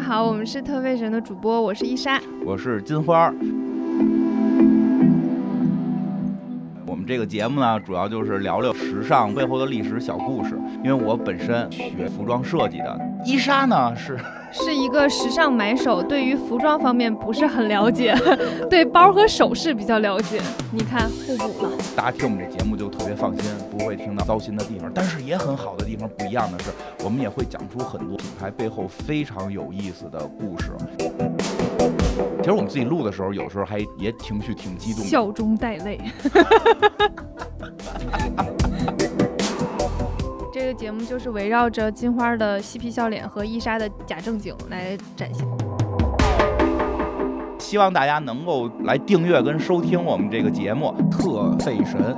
好，我们是特费神的主播，我是伊莎，我是金花。们这个节目呢，主要就是聊聊时尚背后的历史小故事。因为我本身学服装设计的，伊莎呢是。是一个时尚买手，对于服装方面不是很了解，对包和首饰比较了解。你看互补了。大家听我们这节目就特别放心，不会听到糟心的地方。但是也很好的地方，不一样的是，我们也会讲出很多品牌背后非常有意思的故事。其实我们自己录的时候，有时候还也情绪挺激动，笑中带泪。这个节目就是围绕着金花的嬉皮笑脸和伊莎的假正经来展现。希望大家能够来订阅跟收听我们这个节目，特费神。